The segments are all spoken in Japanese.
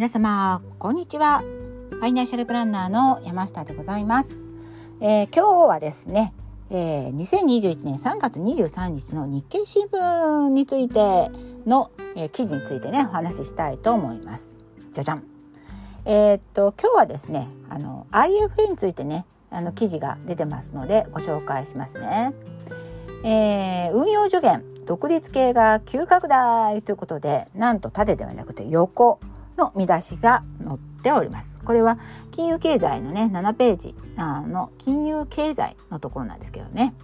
皆様こんにちは。ファイナンシャルプランナーの山下でございます、えー、今日はですね、えー、2021年3月23日の日経新聞についての、えー、記事についてねお話ししたいと思います。じゃじゃん。えー、っと今日はですねあの IFA についてねあの記事が出てますのでご紹介しますね、えー、運用助言独立系が急拡大ということでなんと縦ではなくて横。の見出しが載っております。これは金融経済のね7ページの金融経済のところなんですけどね。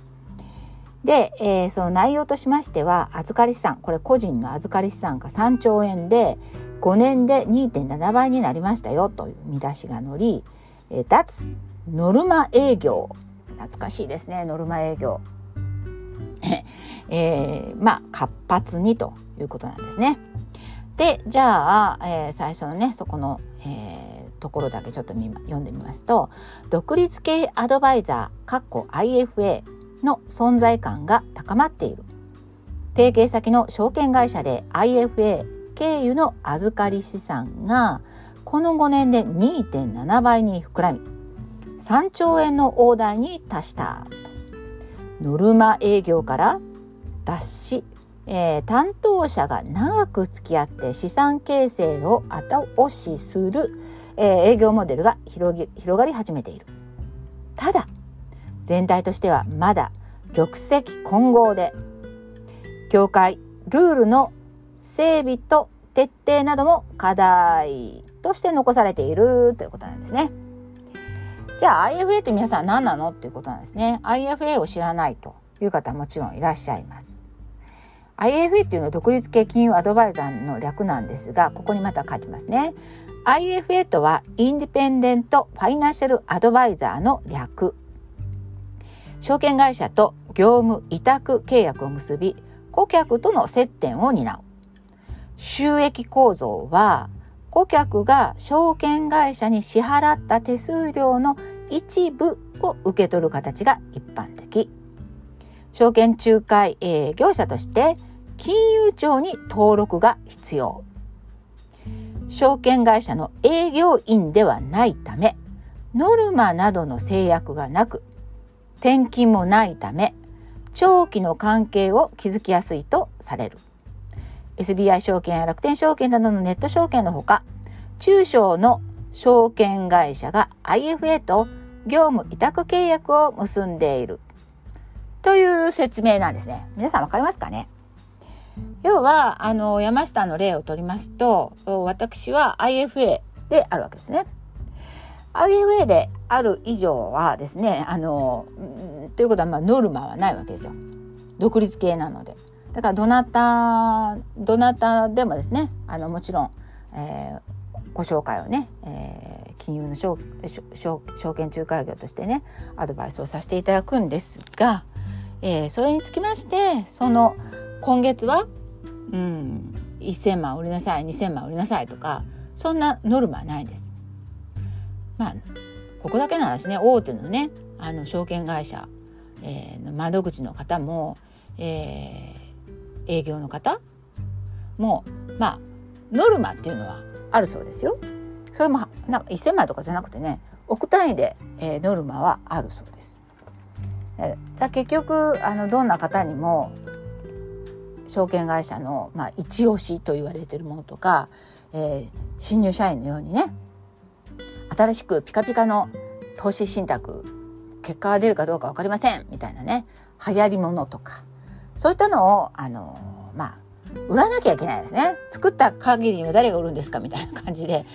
で、えー、その内容としましては預かり資産これ個人の預かり資産が3兆円で5年で2.7倍になりましたよという見出しが載り、えー、脱ノルマ営業懐かしいですねノルマ営業 えー、まあ活発にということなんですね。でじゃあ、えー、最初のねそこの、えー、ところだけちょっと読んでみますと独立系アドバイザー IFA の存在感が高まっている。提携先の証券会社で IFA 経由の預かり資産がこの5年で2.7倍に膨らみ3兆円の大台に達した。ノルマ営業から脱しえー、担当者が長く付き合って資産形成を後押しする、えー、営業モデルが広げ広がり始めている。ただ全体としてはまだ玉石混合で協会ルールの整備と徹底なども課題として残されているということなんですね。じゃあ IFA って皆さん何なの？っていうことなんですね。IFA を知らないという方はもちろんいらっしゃいます。IFA っていうのは独立系金融アドバイザーの略なんですがここにまた書いてますね。IFA とはインディペンデント・ファイナンシャル・アドバイザーの略。証券会社と業務委託契約を結び顧客との接点を担う。収益構造は顧客が証券会社に支払った手数料の一部を受け取る形が一般的。証券仲介、えー、業者として金融庁に登録が必要。証券会社の営業員ではないためノルマなどの制約がなく転勤もないため長期の関係を築きやすいとされる。SBI 証券や楽天証券などのネット証券のほか中小の証券会社が IFA と業務委託契約を結んでいる。という説明なんですね。皆さんわかりますかね？要は、あの、山下の例を取りますと、私は IFA であるわけですね。IFA である以上はですね、あの、ということは、まあ、ノルマはないわけですよ。独立系なので。だから、どなた、どなたでもですね、あの、もちろん、えー、ご紹介をね、えー、金融の証券仲介業としてねアドバイスをさせていただくんですが、えー、それにつきましてその今月は、うん、1,000万売りなさい2,000万売りなさいとかそんなノルマはないです。まあここだけの話ね大手のねあの証券会社、えー、窓口の方も、えー、営業の方もまあノルマっていうのはあるそうですよ。それもなんか1,000万とかじゃなくてね億単位で、えー、ノルマはあるそうです。だ結局あのどんな方にも証券会社の、まあ、一押しと言われてるものとか、えー、新入社員のようにね新しくピカピカの投資信託結果が出るかどうか分かりませんみたいなね流行りものとかそういったのをあのまあ売らなきゃいけないですね。作った限りには誰が売るんですかみたいな感じで。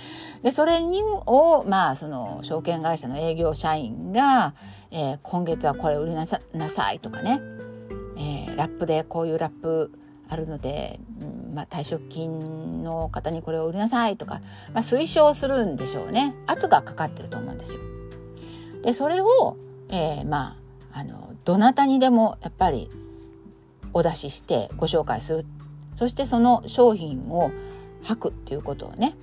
でそれにをまあその証券会社の営業社員が、えー、今月はこれ売りなさなさいとかね、えー、ラップでこういうラップあるので、うんまあ、退職金の方にこれを売りなさいとか、まあ、推奨するんでしょうね圧がかかってると思うんですよ。でそれを、えー、まああのどなたにでもやっぱりお出ししてご紹介するそしてその商品を吐くっていうことをね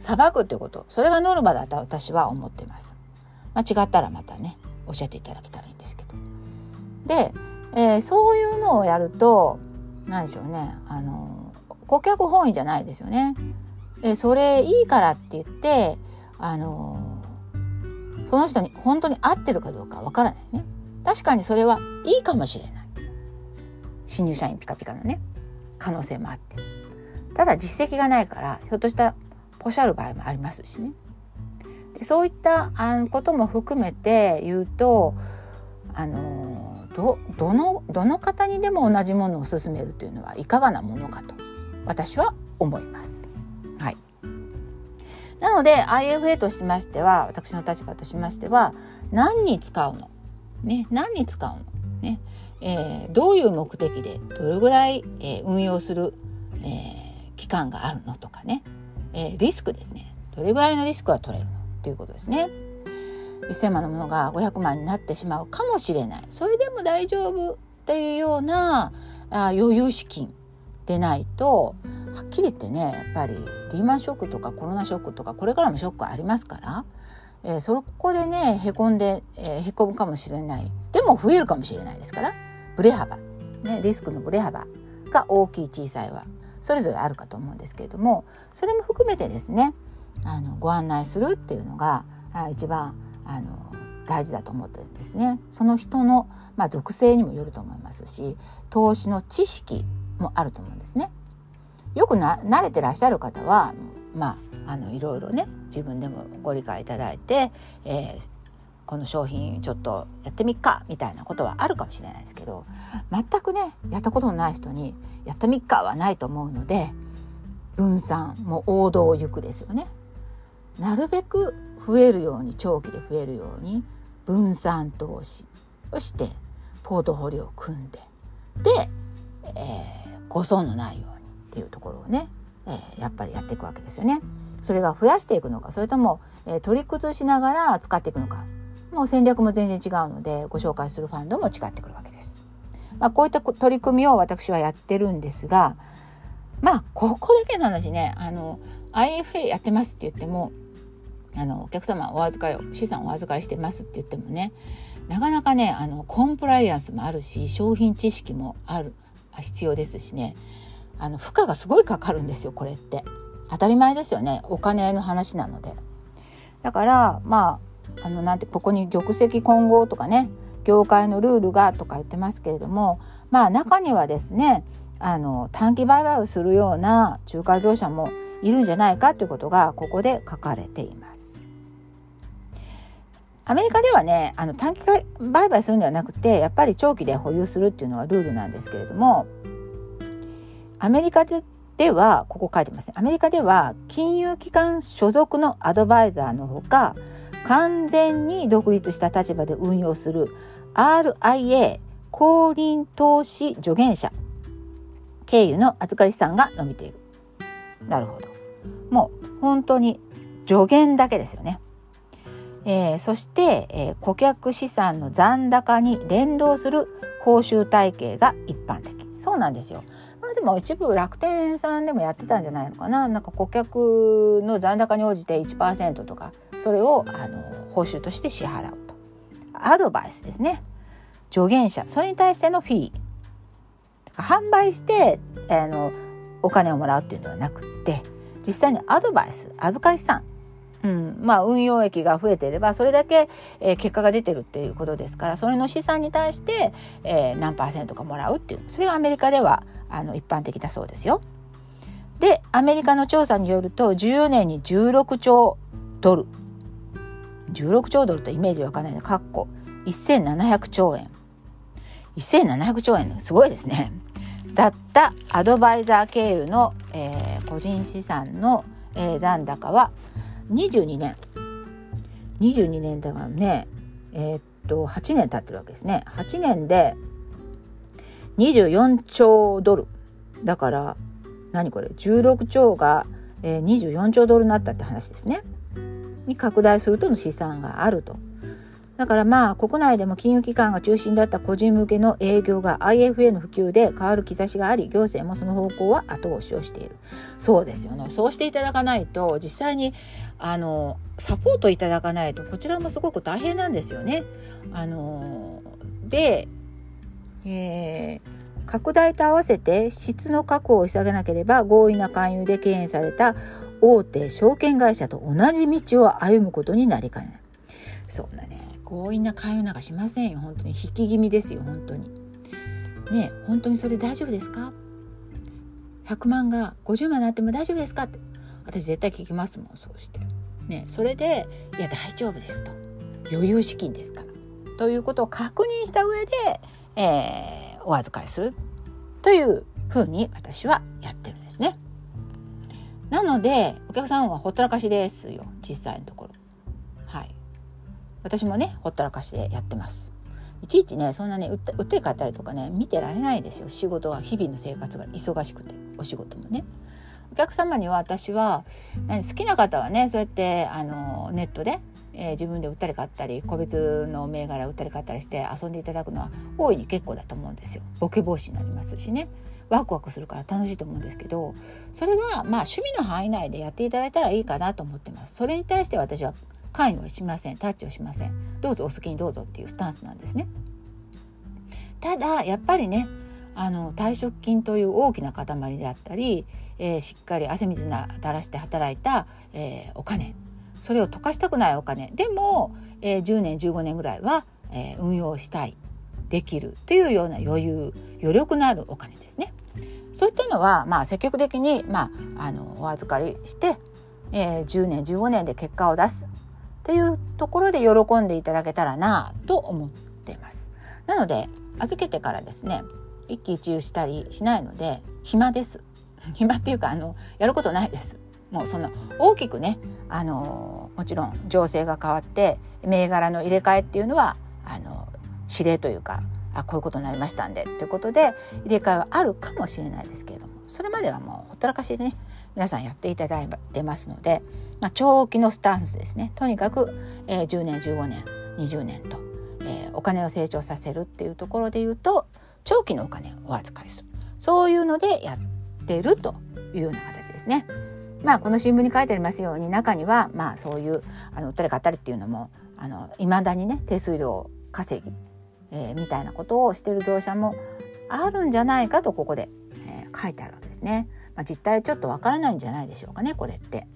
裁くっていうことそれがノルマだと私は思ってます。間違ったらまたねおっしゃっていただけたらいいんですけど。で、えー、そういうのをやると何でしょうね。あの顧客本位じゃないですよね。えそれいいからって言ってあのその人に本当に合ってるかどうかわからないね。確かにそれはいいかもしれない。新入社員ピカピカのね。可能性もあって。ただ実績がないからひょっとしたらポシャる場合もありますしね。でそういったあことも含めて言うとあのどどのどの方にでも同じものを勧めるというのはいかがなものかと私は思います。はい、なので IFA としましては私の立場としましては何に使うの、ね、何に使うの、ねえー、どういう目的でどれぐらい、えー、運用する、えー、期間があるのとかね、えリスクですね。どれぐらいのリスクは取れるの？っていうことですね。1,000万のものが500万になってしまうかもしれない。それでも大丈夫っていうようなあ余裕資金でないとはっきり言ってねやっぱりリーマンショックとかコロナショックとかこれからもショックありますから、えー、そこでねへこんで、えー、へこむかもしれない。でも増えるかもしれないですからブレ幅、ね、リスクのブレ幅が大きい小さいはそれぞれあるかと思うんですけれどもそれも含めてですねあのご案内するっていうのが一番あの大事だと思ってるんですね。その人の、まあ、属性にもよると思いますし投資の知識もあると思うんですね。よくな慣れてらっしゃる方はまああのいろいろね自分でもご理解いただいて、えー、この商品ちょっとやってみっかみたいなことはあるかもしれないですけど全くねやったことのない人にやってみっかはないと思うので分散も王道を行くですよね。なるべく増えるように長期で増えるように分散投資そしてポートフォリオを組んでで、えー、ご損のないようにっていうところをね、えー、やっぱりやっていくわけですよね。それが増やしていくのかそれとも、えー、取り崩しながら使っていくのかもう戦略も全然違うのでご紹介するファンドも違ってくるわけです。まあ、こういった取り組みを私はやってるんですがまあここだけの話ねあの IFA やってますって言ってもあのお客様お預かり資産お預かりしてますって言ってもねなかなかねあのコンプライアンスもあるし商品知識もある必要ですしね。あの負荷がすごいかかるんですよこれって。当たり前ですよね。お金の話なので。だからまああのなんてここに玉石混合とかね業界のルールがとか言ってますけれどもまあ中にはですねあの短期売買をするような仲介業者もいるんじゃないかということがここで書かれています。アメリカではねあの短期売買するんではなくてやっぱり長期で保有するっていうのがルールなんですけれどもアメリカでではここ書いてますね。アメリカでは金融機関所属のアドバイザーのほか完全に独立した立場で運用する RIA 公認投資助言者経由の預かり資産が伸びている。なるほど。もう本当に助言だけですよね。えー、そして、えー、顧客資産の残高に連動する報酬体系が一般的。そうなんですよ。まあ、でも一部楽天さんでもやってたんじゃないのかな。なんか顧客の残高に応じて1%とかそれをあの報酬として支払うと。アドバイスですね。助言者。それに対してのフィー。販売してあのお金をもらうっていうのではなくって。実際にアドバイス預かり資産、うん。まあ、運用益が増えていればそれだけ、えー、結果が出てるっていうことですからそれの資産に対して、えー、何パーセントかもらうっていう。それがアメリカではあの一般的だそうですよ。でアメリカの調査によると14年に16兆ドル。16兆ドルとイメージわかんないのかっこ。1700兆円。1700兆円すごいですね。だったアドバイザー経由の、えー、個人資産の、えー、残高は22年。22年だからねえー、っと8年経ってるわけですね。8年で24兆ドル。だから何これ？16兆が、えー、24兆ドルになったって話ですね。に拡大するとの試算があると。だからまあ国内でも金融機関が中心だった個人向けの営業が IFA の普及で変わる兆しがあり行政もその方向は後押しをしている。そうですよね。そうしていただかないと実際にあのサポートいただかないとこちらもすごく大変なんですよね。あので、えー、拡大と合わせて質の確保を急げなければ強引な勧誘で敬遠された大手証券会社と同じ道を歩むことになりかねない。そんなね。強引な勧誘なんかしませんよ。本当に引き気味ですよ本当に。ね本当にそれ大丈夫ですか？100万が50万になっても大丈夫ですかって。私絶対聞きますもんそうして。ねそれでいや大丈夫ですと。余裕資金ですから。ということを確認した上で、えー、お預かりする。というふうに私はやってるんですね。なのでお客さんはほったらかしですよ実際のところ。私もねほったらかしでやってます。いちいちねそんなね売って売ってる買ったりとかね見てられないですよ仕事は日々の生活が忙しくてお仕事もね。お客様には私は好きな方はねそうやってあのネットでえー、自分で売ったり買ったり個別の銘柄売ったり買ったりして遊んでいただくのは大いに結構だと思うんですよ。ボケ防止になりますしねワクワクするから楽しいと思うんですけどそれはまあ趣味の範囲内でやっていただいたらいいかなと思ってます。それに対して私は関与はしません。タッチをしません。どうぞお好きにどうぞっていうスタンスなんですね。ただやっぱりねあの退職金という大きな塊であったり、えー、しっかり汗水な垂らして働いた、えー、お金。それを溶かしたくないお金。でも、えー、10年15年ぐらいは、えー、運用したい。できる。というような余裕。余力のあるお金ですね。そういったのは、まあ、積極的に、まあ、あのお預かりして、えー、10年15年で結果を出す。っていうところで喜んでいただけたらなと思っています。なので預けてからですね一喜一憂したりしないので暇です。暇っていうかあのやることないです。もうその大きくね、あのもちろん情勢が変わって銘柄の入れ替えっていうのはあの指令というかあこういうことになりましたんでということで入れ替えはあるかもしれないですけれどもそれまではもうほったらかしでね皆さんやっていただいてますので、まあ、長期のスタンスですねとにかく、えー、10年15年20年と、えー、お金を成長させるっていうところで言うと長期のお金をお預かりするそういうのでやってるというような形ですね。まあ、この新聞に書いてありますように中にはまあそういうあの売ったり買ったりっていうのもいまだにね手数料稼ぎ、えー、みたいなことをしてる業者もあるんじゃないかとここで、えー、書いてあるわけですね。まあ、実態ちょっとわからないんじゃないでしょうかねこれって。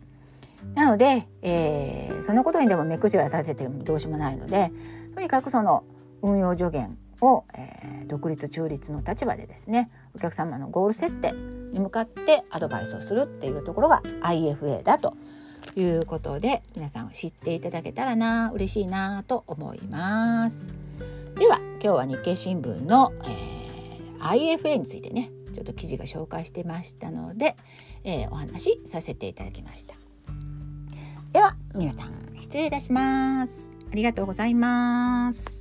なので、えー、そのことにでも目くじら立ててもどうしようもないのでとにかくその運用助言を、えー、独立中立の立場でですねお客様のゴール設定に向かってアドバイスをするっていうところが IFA だということで皆さん知っていただけたらな嬉しいなと思います。では今日は日経新聞の、えー、IFA についてねちょっと記事が紹介してましたので、えー、お話しさせていただきました。では皆さん失礼いたします。ありがとうございます。